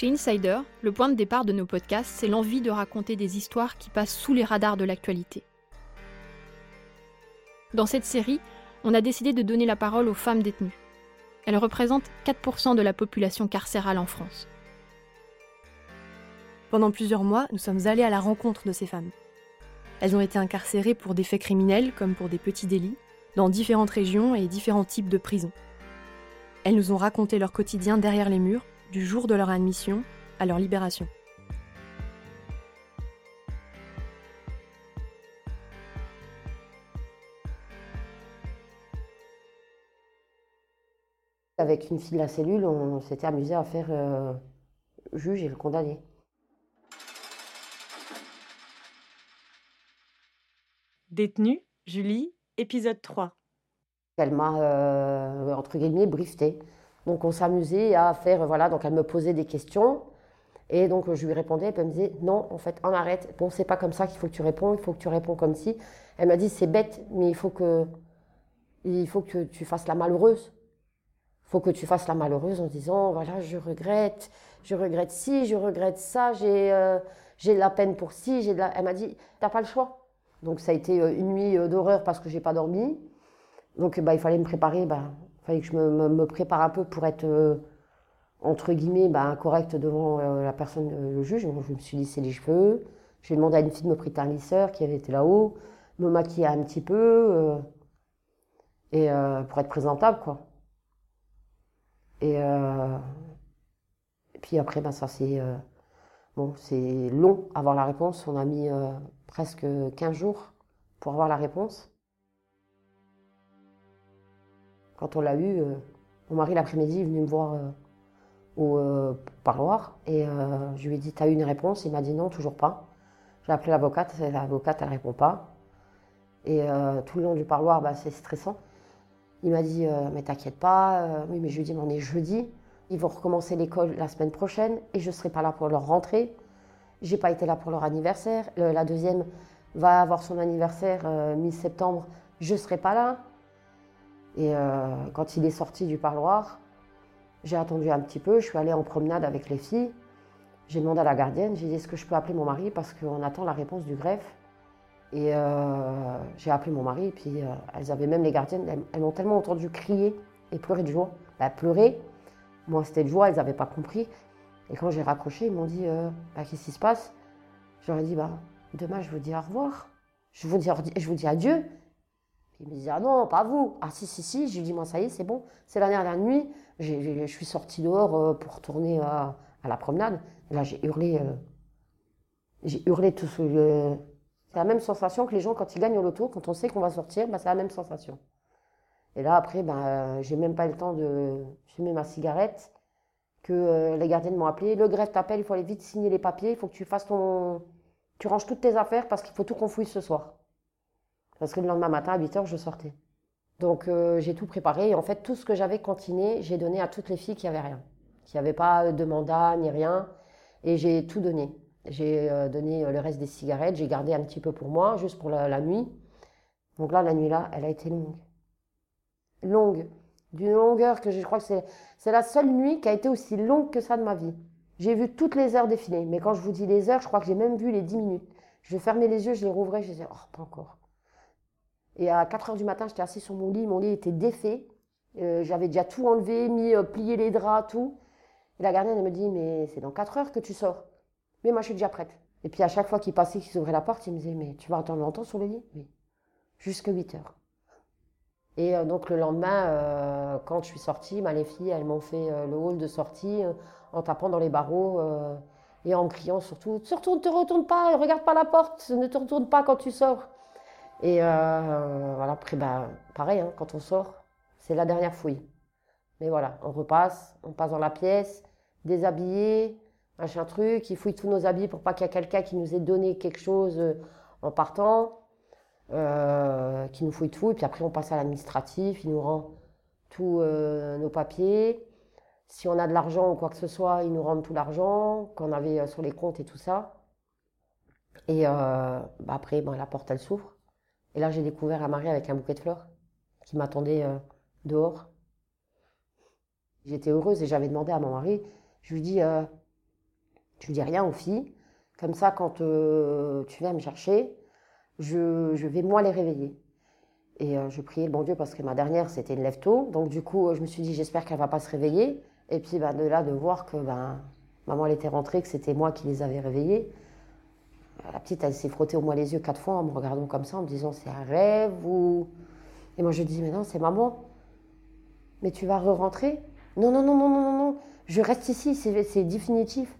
Chez Insider, le point de départ de nos podcasts, c'est l'envie de raconter des histoires qui passent sous les radars de l'actualité. Dans cette série, on a décidé de donner la parole aux femmes détenues. Elles représentent 4% de la population carcérale en France. Pendant plusieurs mois, nous sommes allés à la rencontre de ces femmes. Elles ont été incarcérées pour des faits criminels comme pour des petits délits, dans différentes régions et différents types de prisons. Elles nous ont raconté leur quotidien derrière les murs, du jour de leur admission à leur libération. Avec une fille de la cellule, on s'était amusé à faire euh, juge et le condamné. Détenue, Julie, épisode 3. Elle m'a, euh, entre guillemets, briefé. Donc on s'amusait à faire, voilà, donc elle me posait des questions. Et donc je lui répondais, elle me disait, non, en fait, on arrête. Bon, c'est pas comme ça qu'il faut que tu réponds, il faut que tu réponds comme si. Elle m'a dit, c'est bête, mais il faut que, il faut que tu fasses la malheureuse. Il faut que tu fasses la malheureuse en disant, voilà, je regrette, je regrette ci, je regrette ça, j'ai euh, j'ai de la peine pour ci, j'ai de la... Elle m'a dit, t'as pas le choix. Donc ça a été euh, une nuit euh, d'horreur parce que j'ai pas dormi. Donc bah, il fallait me préparer, bah, fallait que je me, me, prépare un peu pour être, euh, entre guillemets, bah, correcte devant euh, la personne, euh, le juge. Je me suis lissé les cheveux. J'ai demandé à une fille de me prêter un lisseur qui avait été là-haut, me maquiller un petit peu, et pour être présentable, quoi. Et, puis après, bah, ça c'est bon, c'est long avoir la réponse. On a mis presque 15 jours pour avoir la réponse. Quand on l'a eu, euh, mon mari l'après-midi est venu me voir euh, au euh, parloir et je lui ai dit T'as eu une réponse? Il m'a dit Non, toujours pas. J'ai appelé l'avocate, l'avocate elle répond pas. Et tout le long du parloir, bah, c'est stressant. Il m'a dit Mais t'inquiète pas, oui, mais je lui ai dit on est jeudi, ils vont recommencer l'école la semaine prochaine et je serai pas là pour leur rentrée. J'ai pas été là pour leur anniversaire. La deuxième va avoir son anniversaire mi-septembre, je serai pas là. Et euh, quand il est sorti du parloir, j'ai attendu un petit peu, je suis allée en promenade avec les filles. J'ai demandé à la gardienne, j'ai dit est-ce que je peux appeler mon mari parce qu'on attend la réponse du greffe? Et euh, j'ai appelé mon mari, et puis euh, elles avaient même les gardiennes, elles, m'ont tellement entendu crier et pleurer de joie. Bah, pleurer, moi c'était de joie, elles n'avaient pas compris. Et quand j'ai raccroché, ils m'ont dit bah, qu'est-ce qui se passe? J'aurais dit bah, demain je vous dis au revoir, je vous dis, je vous dis adieu. Il me disait, ah non, pas vous. Ah si, si, si. Je lui dis, moi, ça y est, c'est bon. C'est la dernière nuit. je suis sortie dehors euh, pour retourner à, la promenade. Là, j'ai hurlé. Euh, j'ai hurlé tout ce. Euh, c'est la même sensation que les gens, quand ils gagnent au loto, quand on sait qu'on va sortir, bah, c'est la même sensation. Et là, après, bah, j'ai même pas eu le temps de fumer ma cigarette, que les gardiennes m'ont appelé. Le greffe t'appelle, il faut aller vite signer les papiers, il faut que tu fasses ton. Tu ranges toutes tes affaires parce qu'il faut tout qu'on fouille ce soir. Parce que le lendemain matin, à 8 heures, je sortais. Donc euh, j'ai tout préparé et en fait tout ce que j'avais cantiné, j'ai donné à toutes les filles qui n'avaient rien, qui n'avaient pas de mandat ni rien, et j'ai tout donné. J'ai euh, donné euh, le reste des cigarettes, j'ai gardé un petit peu pour moi, juste pour la, nuit. Donc là, la nuit là, elle a été longue, longue, d'une longueur que je crois que c'est c'est la seule nuit qui a été aussi longue que ça de ma vie. J'ai vu toutes les heures défiler, mais quand je vous dis les heures, je crois que j'ai même vu les 10 minutes. Je fermais les yeux, je les rouvrais, je disais oh pas encore. Et à 4 heures du matin, j'étais assise sur mon lit, mon lit était défait. Euh, J'avais déjà tout enlevé, mis, euh, plié les draps, tout. Et la gardienne, elle me dit, mais c'est dans 4 heures que tu sors. Mais moi, je suis déjà prête. Et puis à chaque fois qu'il passait, qu'il ouvrait la porte, il me disait, mais tu vas attendre longtemps sur le lit? Oui. Jusqu'à 8 heures. Et euh, donc le lendemain, quand je suis sortie, bah, les filles, elles m'ont fait le hall de sortie en tapant dans les barreaux et en criant surtout, surtout ne te retourne pas, regarde pas la porte, ne te retourne pas quand tu sors. Et euh, voilà, après, bah, pareil, hein, quand on sort, c'est la dernière fouille. Mais voilà, on repasse, on passe dans la pièce, déshabillé, machin truc, il fouille tous nos habits pour pas qu'il y ait quelqu'un qui nous ait donné quelque chose euh, en partant, euh, qui nous fouille tout, et puis après on passe à l'administratif, il nous rend tous nos papiers. Si on a de l'argent ou quoi que ce soit, ils nous rendent tout l'argent qu'on avait sur les comptes et tout ça. Et bah après, la porte, elle s'ouvre. Et là, j'ai découvert un mari avec un bouquet de fleurs qui m'attendait dehors. J'étais heureuse et j'avais demandé à mon mari, je lui dis, tu dis rien aux filles. Comme ça, quand euh, tu viens me chercher, je, vais moi les réveiller. Et euh, je priais le bon Dieu parce que ma dernière, c'était une lève-tôt. Donc du coup, je me suis dit, j'espère qu'elle va pas se réveiller. Et puis ben, de là, de voir que ben, maman, était rentrée, que c'était moi qui les avais réveillées. La petite, elle s'est frottée au moins les yeux quatre fois en me regardant comme ça, en me disant, c'est un rêve ou... Et moi, je dis, mais non, c'est maman. Mais tu vas re-rentrer? Non, non, non, non, non, non, non. Je reste ici, c'est définitif.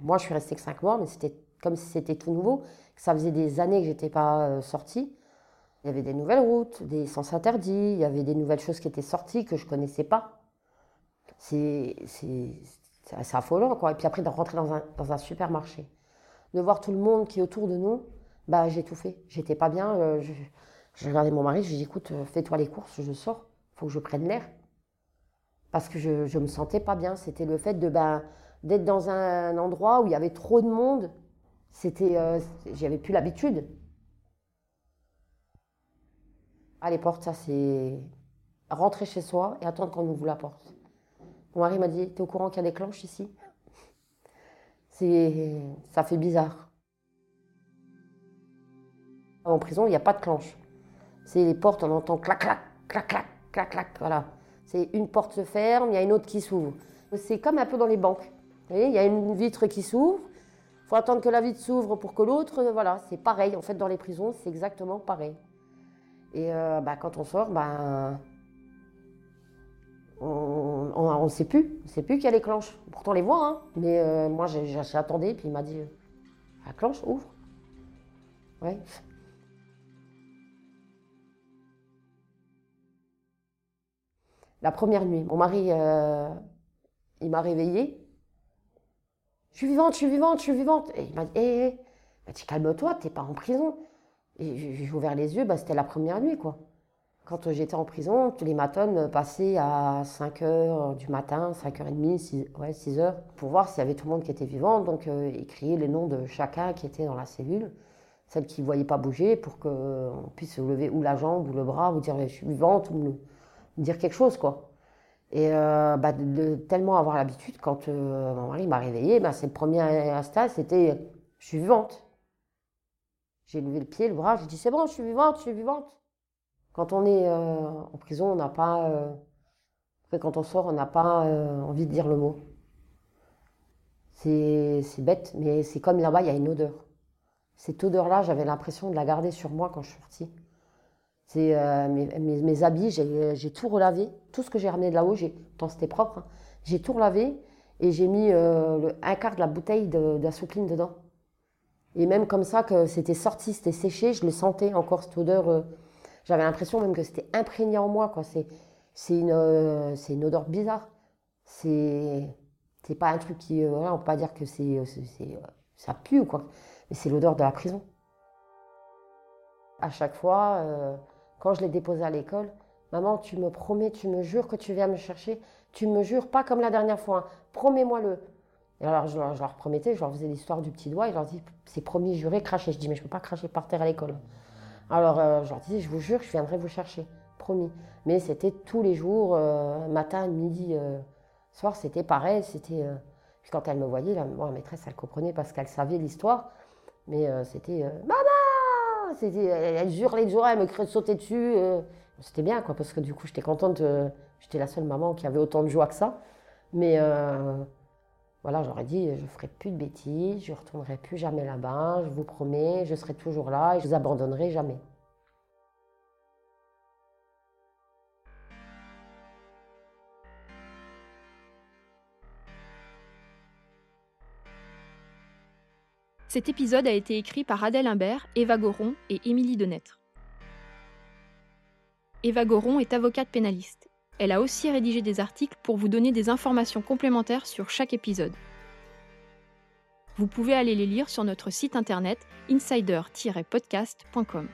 Moi, je suis restée que cinq mois, mais c'était comme si c'était tout nouveau. Ça faisait des années que j'étais pas euh, sortie. Il y avait des nouvelles routes, des sens interdits, il y avait des nouvelles choses qui étaient sorties que je connaissais pas. C'est affolant, quoi. Et puis après, de rentrer dans un, dans un, supermarché, de voir tout le monde qui est autour de nous, bah, j'ai tout fait. J'étais pas bien. Euh, je, regardais mon mari, je lui écoute, euh, fais-toi les courses, je sors, faut que je prenne l'air. Parce que je, je me sentais pas bien. C'était le fait de, ben, d'être dans un endroit où il y avait trop de monde. C'était, euh, j'avais plus l'habitude. Ah, les portes, ça c'est rentrer chez soi et attendre qu'on ouvre la porte. Mon mari m'a dit, t'es au courant qu'il y a des clanches ici? Ça fait bizarre. En prison, il n'y a pas de clanche. C'est les portes, on entend clac, clac, clac, clac, clac, clac, voilà. C'est une porte se ferme, il y a une autre qui s'ouvre. C'est comme un peu dans les banques il y a une vitre qui s'ouvre. Il faut attendre que la vitre s'ouvre pour que l'autre. Voilà, c'est pareil. En fait, dans les prisons, c'est exactement pareil. Et euh, bah, quand on sort, bah, on ne sait plus. On sait plus qu'il y a les clanches. Pourtant, on les voit. Hein. Mais euh, moi, j'attendais. Puis il m'a dit euh, La clanche, ouvre. Ouais. La première nuit, mon mari, il m'a réveillée. Je suis vivante, je suis vivante, je suis vivante. Et il m'a dit, hé, hé, calme-toi, t'es pas en prison. Et j'ai ouvert les yeux, bah, c'était la première nuit, quoi. Quand j'étais en prison, tous les matins passaient à 5 h du matin, 5h30, 6, ouais, 6 h pour voir s'il y avait tout le monde qui était vivant. Donc, euh, écrire les noms de chacun qui était dans la cellule, celle qui ne voyait pas bouger, pour qu'on puisse lever ou la jambe ou le bras, ou dire je suis vivante, ou dire quelque chose, quoi. Et euh, bah, de, tellement avoir l'habitude, quand euh, mon mari m'a réveillée, bah, c'est le premier instinct, c'était je suis vivante. J'ai levé le pied, le bras, j'ai dit c'est bon, je suis vivante, je suis vivante. Quand on est euh, en prison, on n'a pas. après, quand on sort, on n'a pas envie de dire le mot. C'est bête, mais c'est comme là-bas, il y a une odeur. Cette odeur-là, j'avais l'impression de la garder sur moi quand je suis sortie. Euh, mes, habits, j'ai tout relavé. Tout ce que j'ai ramené de là-haut, tant c'était propre, hein. j'ai tout relavé et j'ai mis euh, un quart de la bouteille d'assoupline dedans. Et même comme ça, que c'était sorti, c'était séché, je le sentais encore cette odeur. Euh, j'avais l'impression même que c'était imprégné en moi. C'est une, une odeur bizarre. C'est pas un truc qui. on peut pas dire que c'est ça pue ou quoi. Mais c'est l'odeur de la prison. À chaque fois, quand je l'ai déposé à l'école, maman, tu me promets, tu me jures que tu viens me chercher. Tu me jures, pas comme la dernière fois. Hein. Promets-moi-le. Et alors, je leur, promettais, je leur faisais l'histoire du petit doigt, et je leur dis, c'est promis, juré, cracher. Je dis, mais je ne peux pas cracher par terre à l'école. Alors, euh, je leur disais, je vous jure, je viendrai vous chercher. Promis. Mais c'était tous les jours, euh, matin, midi, euh, soir, c'était pareil. C'était. Quand elle me voyait, la, maîtresse, elle comprenait parce qu'elle savait l'histoire. Mais c'était Maman elle hurlait de joie, elle me sauter dessus. C'était bien, quoi, parce que du coup, j'étais contente. J'étais la seule maman qui avait autant de joie que ça. Mais voilà, j'aurais dit, je ferai plus de bêtises, je retournerai plus jamais là-bas, je vous promets, je serai toujours là et je vous abandonnerai jamais. Cet épisode a été écrit par Adèle Imbert, Eva Goron et Émilie Denêtre. Eva Goron est avocate pénaliste. Elle a aussi rédigé des articles pour vous donner des informations complémentaires sur chaque épisode. Vous pouvez aller les lire sur notre site internet insider-podcast.com.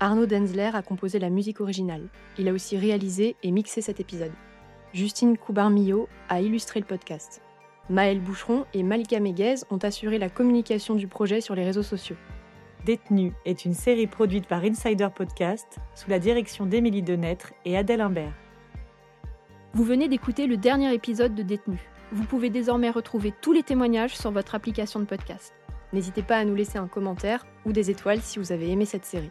Arnaud Denzler a composé la musique originale. Il a aussi réalisé et mixé cet épisode. Justine Coubarmillot a illustré le podcast. Maël Boucheron et Malika Meguez ont assuré la communication du projet sur les réseaux sociaux. Détenu est une série produite par Insider Podcast sous la direction d'Émilie Denêtre et Adèle Imbert. Vous venez d'écouter le dernier épisode de Détenu. Vous pouvez désormais retrouver tous les témoignages sur votre application de podcast. N'hésitez pas à nous laisser un commentaire ou des étoiles si vous avez aimé cette série.